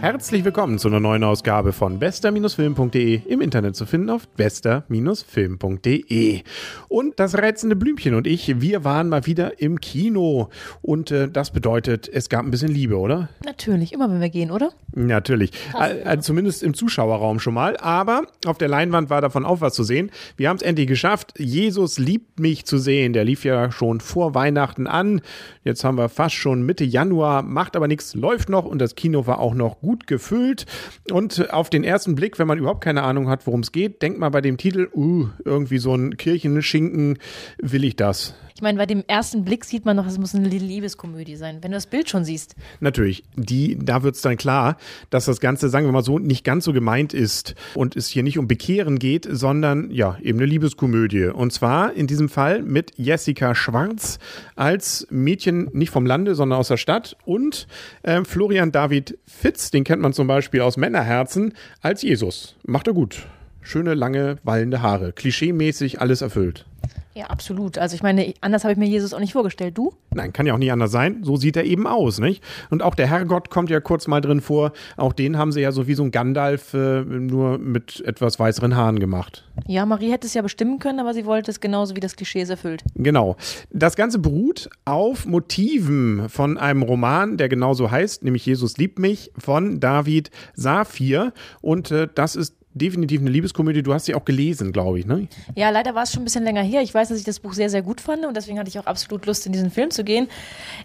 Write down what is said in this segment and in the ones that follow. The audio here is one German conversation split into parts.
Herzlich willkommen zu einer neuen Ausgabe von bester-film.de im Internet zu finden auf bester-film.de. Und das reizende Blümchen und ich, wir waren mal wieder im Kino. Und äh, das bedeutet, es gab ein bisschen Liebe, oder? Natürlich, immer wenn wir gehen, oder? Natürlich. Also zumindest im Zuschauerraum schon mal. Aber auf der Leinwand war davon auch was zu sehen. Wir haben es endlich geschafft. Jesus liebt mich zu sehen. Der lief ja schon vor Weihnachten an. Jetzt haben wir fast schon Mitte Januar, macht aber nichts, läuft noch und das Kino war auch noch gut gefüllt. Und auf den ersten Blick, wenn man überhaupt keine Ahnung hat, worum es geht, denkt man bei dem Titel, uh, irgendwie so ein Kirchenschinken, will ich das? Ich meine, bei dem ersten Blick sieht man noch, es muss eine Liebeskomödie sein, wenn du das Bild schon siehst. Natürlich, die, da wird es dann klar, dass das Ganze, sagen wir mal so, nicht ganz so gemeint ist und es hier nicht um Bekehren geht, sondern ja, eben eine Liebeskomödie. Und zwar in diesem Fall mit Jessica Schwarz als Mädchen nicht vom Lande, sondern aus der Stadt und äh, Florian David Fitz, den kennt man zum Beispiel aus Männerherzen, als Jesus. Macht er gut. Schöne, lange, wallende Haare. Klischeemäßig alles erfüllt. Ja, absolut. Also ich meine, anders habe ich mir Jesus auch nicht vorgestellt. Du? Nein, kann ja auch nicht anders sein. So sieht er eben aus, nicht? Und auch der Herrgott kommt ja kurz mal drin vor. Auch den haben sie ja so wie so ein Gandalf äh, nur mit etwas weißeren Haaren gemacht. Ja, Marie hätte es ja bestimmen können, aber sie wollte es genauso wie das Klischee es erfüllt. Genau. Das Ganze beruht auf Motiven von einem Roman, der genauso heißt, nämlich Jesus liebt mich, von David Safir. Und äh, das ist definitiv eine Liebeskomödie. Du hast sie auch gelesen, glaube ich, ne? Ja, leider war es schon ein bisschen länger her. Ich weiß, dass ich das Buch sehr, sehr gut fand und deswegen hatte ich auch absolut Lust, in diesen Film zu gehen.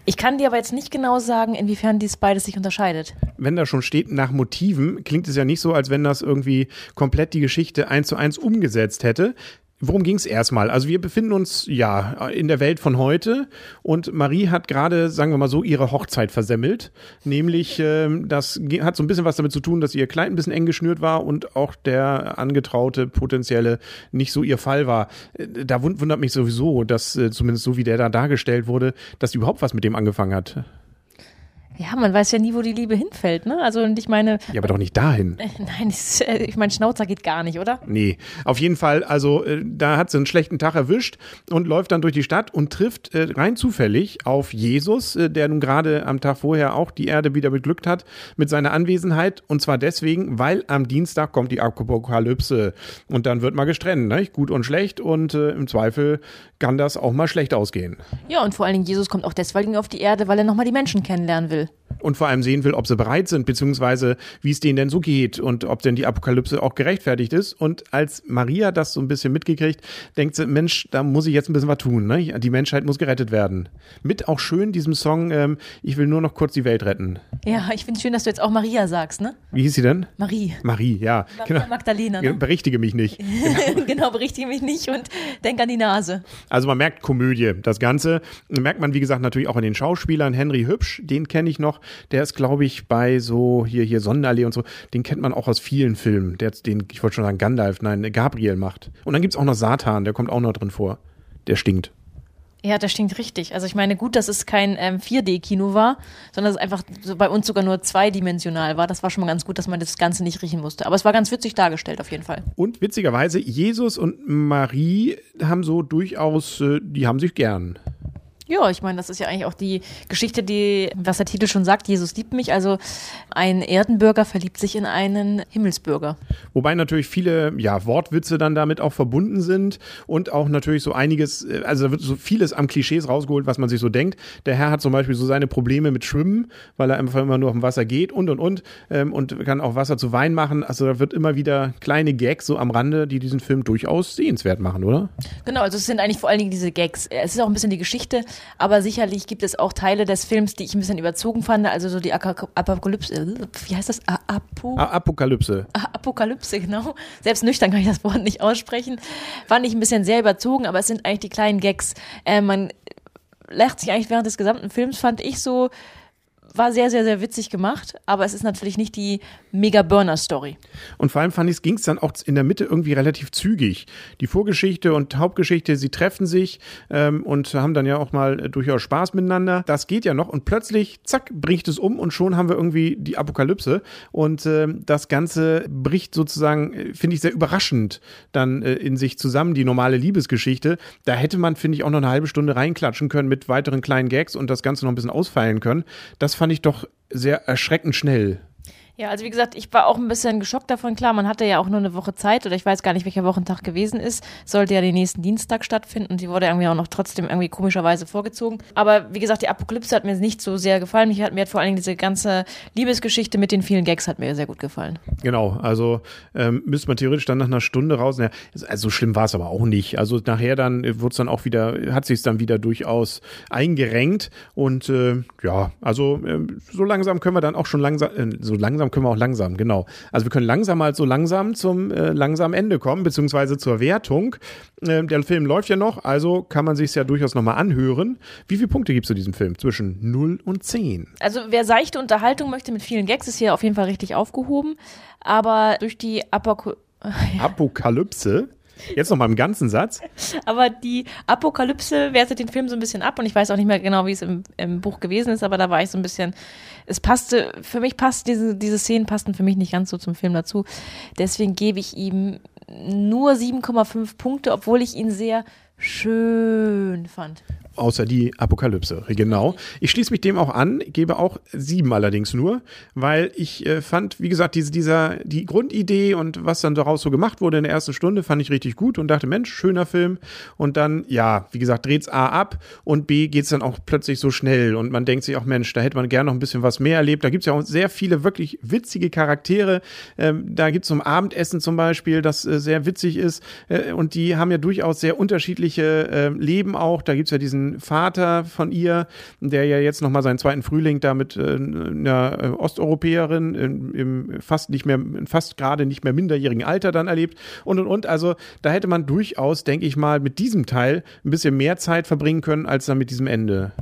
Ich kann dir aber jetzt nicht genau sagen, inwiefern dies beides sich unterscheidet. Wenn da schon steht nach Motiven, klingt es ja nicht so, als wenn das irgendwie komplett die Geschichte eins zu eins umgesetzt hätte. Worum ging es erstmal? Also wir befinden uns ja in der Welt von heute und Marie hat gerade, sagen wir mal so, ihre Hochzeit versemmelt. Nämlich, äh, das hat so ein bisschen was damit zu tun, dass ihr Kleid ein bisschen eng geschnürt war und auch der angetraute potenzielle nicht so ihr Fall war. Äh, da wundert mich sowieso, dass äh, zumindest so wie der da dargestellt wurde, dass sie überhaupt was mit dem angefangen hat. Ja, man weiß ja nie, wo die Liebe hinfällt, ne? Also, und ich meine. Ja, aber doch nicht dahin. Äh, nein, ich, äh, ich meine, Schnauzer geht gar nicht, oder? Nee, auf jeden Fall, also, äh, da hat sie einen schlechten Tag erwischt und läuft dann durch die Stadt und trifft äh, rein zufällig auf Jesus, äh, der nun gerade am Tag vorher auch die Erde wieder beglückt hat mit seiner Anwesenheit. Und zwar deswegen, weil am Dienstag kommt die Apokalypse und dann wird mal gestrennt, ne? Gut und schlecht und äh, im Zweifel kann das auch mal schlecht ausgehen. Ja, und vor allen Dingen, Jesus kommt auch deswegen auf die Erde, weil er nochmal die Menschen kennenlernen will April. Und vor allem sehen will, ob sie bereit sind, beziehungsweise wie es denen denn so geht und ob denn die Apokalypse auch gerechtfertigt ist. Und als Maria das so ein bisschen mitgekriegt, denkt sie, Mensch, da muss ich jetzt ein bisschen was tun. Ne? Die Menschheit muss gerettet werden. Mit auch schön diesem Song, ähm, ich will nur noch kurz die Welt retten. Ja, ich finde es schön, dass du jetzt auch Maria sagst, ne? Wie hieß sie denn? Marie. Marie, ja. Maria genau. Magdalena. Ne? Berichtige mich nicht. Genau. genau, berichtige mich nicht und denk an die Nase. Also man merkt Komödie. Das Ganze merkt man, wie gesagt, natürlich auch an den Schauspielern. Henry Hübsch, den kenne ich noch. Der ist, glaube ich, bei so hier, hier Sonnenallee und so. Den kennt man auch aus vielen Filmen. Der den, ich wollte schon sagen, Gandalf, nein, Gabriel macht. Und dann gibt es auch noch Satan, der kommt auch noch drin vor. Der stinkt. Ja, das stinkt richtig. Also ich meine, gut, dass es kein ähm, 4D-Kino war, sondern es einfach so bei uns sogar nur zweidimensional war. Das war schon mal ganz gut, dass man das Ganze nicht riechen musste. Aber es war ganz witzig dargestellt auf jeden Fall. Und witzigerweise, Jesus und Marie haben so durchaus, äh, die haben sich gern. Ja, ich meine, das ist ja eigentlich auch die Geschichte, die, was der Titel schon sagt, Jesus liebt mich. Also ein Erdenbürger verliebt sich in einen Himmelsbürger. Wobei natürlich viele ja, Wortwitze dann damit auch verbunden sind und auch natürlich so einiges, äh, also da wird so vieles am Klischees rausgeholt, was man sich so denkt. Der Herr hat zum Beispiel so seine Probleme mit Schwimmen, weil er einfach immer nur auf dem Wasser geht und und und ähm, und kann auch Wasser zu Wein machen. Also da wird immer wieder kleine Gags so am Rande, die diesen Film durchaus sehenswert machen, oder? Genau, also es sind eigentlich vor allen Dingen diese Gags. Es ist auch ein bisschen die Geschichte aber sicherlich gibt es auch Teile des Films, die ich ein bisschen überzogen fand. Also so die Apokalypse, äh, wie heißt das? Apo Apokalypse. Apokalypse, genau. Selbst nüchtern kann ich das Wort nicht aussprechen. Fand ich ein bisschen sehr überzogen, aber es sind eigentlich die kleinen Gags. Äh, man lacht sich eigentlich während des gesamten Films, fand ich so war sehr, sehr, sehr witzig gemacht, aber es ist natürlich nicht die Mega-Burner-Story. Und vor allem fand ich, ging es dann auch in der Mitte irgendwie relativ zügig. Die Vorgeschichte und Hauptgeschichte, sie treffen sich ähm, und haben dann ja auch mal äh, durchaus Spaß miteinander. Das geht ja noch und plötzlich, zack, bricht es um und schon haben wir irgendwie die Apokalypse. Und äh, das Ganze bricht sozusagen, äh, finde ich, sehr überraschend dann äh, in sich zusammen, die normale Liebesgeschichte. Da hätte man, finde ich, auch noch eine halbe Stunde reinklatschen können mit weiteren kleinen Gags und das Ganze noch ein bisschen ausfeilen können. Das fand fand ich doch sehr erschreckend schnell. Ja, also wie gesagt, ich war auch ein bisschen geschockt davon. Klar, man hatte ja auch nur eine Woche Zeit oder ich weiß gar nicht, welcher Wochentag gewesen ist. Sollte ja den nächsten Dienstag stattfinden und die wurde irgendwie auch noch trotzdem irgendwie komischerweise vorgezogen. Aber wie gesagt, die Apokalypse hat mir nicht so sehr gefallen. Mich hat, mir hat vor allen Dingen diese ganze Liebesgeschichte mit den vielen Gags hat mir sehr gut gefallen. Genau, also ähm, müsste man theoretisch dann nach einer Stunde raus. Ja, also so schlimm war es aber auch nicht. Also nachher dann wurde es dann auch wieder, hat sich es dann wieder durchaus eingerenkt und äh, ja, also äh, so langsam können wir dann auch schon langsam, äh, so langsam können wir auch langsam, genau. Also wir können langsam halt so langsam zum äh, langsamen Ende kommen, beziehungsweise zur Wertung. Äh, der Film läuft ja noch, also kann man sich ja durchaus nochmal anhören. Wie viele Punkte gibst du diesem Film? Zwischen 0 und 10? Also wer seichte Unterhaltung möchte mit vielen Gags, ist hier auf jeden Fall richtig aufgehoben. Aber durch die Apoko Apokalypse. Jetzt noch mal im ganzen Satz. Aber die Apokalypse wertet den Film so ein bisschen ab und ich weiß auch nicht mehr genau, wie es im, im Buch gewesen ist, aber da war ich so ein bisschen, es passte, für mich passt diese, diese Szenen passten für mich nicht ganz so zum Film dazu. Deswegen gebe ich ihm nur 7,5 Punkte, obwohl ich ihn sehr schön fand. Außer die Apokalypse, genau. Ich schließe mich dem auch an, gebe auch sieben allerdings nur, weil ich äh, fand, wie gesagt, diese, dieser, die Grundidee und was dann daraus so gemacht wurde in der ersten Stunde, fand ich richtig gut und dachte, Mensch, schöner Film. Und dann, ja, wie gesagt, dreht's A ab und B geht's dann auch plötzlich so schnell und man denkt sich auch, Mensch, da hätte man gerne noch ein bisschen was mehr erlebt. Da gibt's ja auch sehr viele wirklich witzige Charaktere. Ähm, da gibt's zum Abendessen zum Beispiel, das äh, sehr witzig ist äh, und die haben ja durchaus sehr unterschiedliche äh, Leben auch. Da gibt's ja diesen Vater von ihr, der ja jetzt nochmal seinen zweiten Frühling da mit äh, einer äh, Osteuropäerin im, im fast nicht mehr, fast gerade nicht mehr minderjährigen Alter dann erlebt und und und. Also da hätte man durchaus, denke ich mal, mit diesem Teil ein bisschen mehr Zeit verbringen können, als dann mit diesem Ende.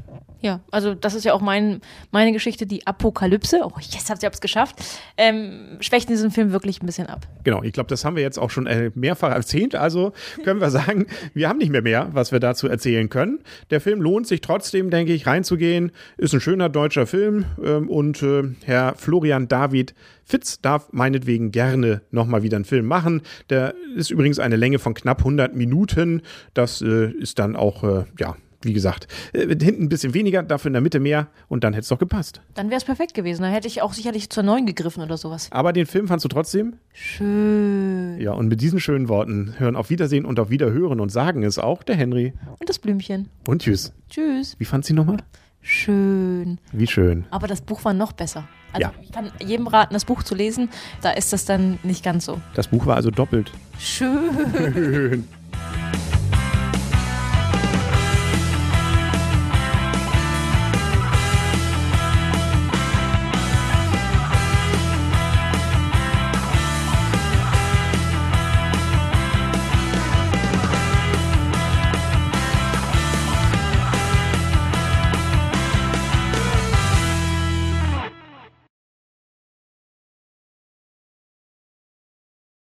Ja, also das ist ja auch mein, meine Geschichte, die Apokalypse. Oh, yes, habt ihr es geschafft. Ähm, schwächt diesen Film wirklich ein bisschen ab. Genau, ich glaube, das haben wir jetzt auch schon äh, mehrfach erzählt. Also können wir sagen, wir haben nicht mehr mehr, was wir dazu erzählen können. Der Film lohnt sich trotzdem, denke ich, reinzugehen. Ist ein schöner deutscher Film ähm, und äh, Herr Florian David Fitz darf meinetwegen gerne nochmal wieder einen Film machen. Der ist übrigens eine Länge von knapp 100 Minuten. Das äh, ist dann auch, äh, ja, wie gesagt, äh, hinten ein bisschen weniger, dafür in der Mitte mehr und dann hätte es doch gepasst. Dann wäre es perfekt gewesen. Dann hätte ich auch sicherlich zur neuen gegriffen oder sowas. Aber den Film fandst du trotzdem? Schön. Ja, und mit diesen schönen Worten hören auf Wiedersehen und auf Wiederhören und sagen es auch der Henry. Und das Blümchen. Und tschüss. Tschüss. Wie fandst du nochmal? Schön. Wie schön. Aber das Buch war noch besser. Also Ja. ich kann jedem raten, das Buch zu lesen. Da ist das dann nicht ganz so. Das Buch war also doppelt Schön. schön.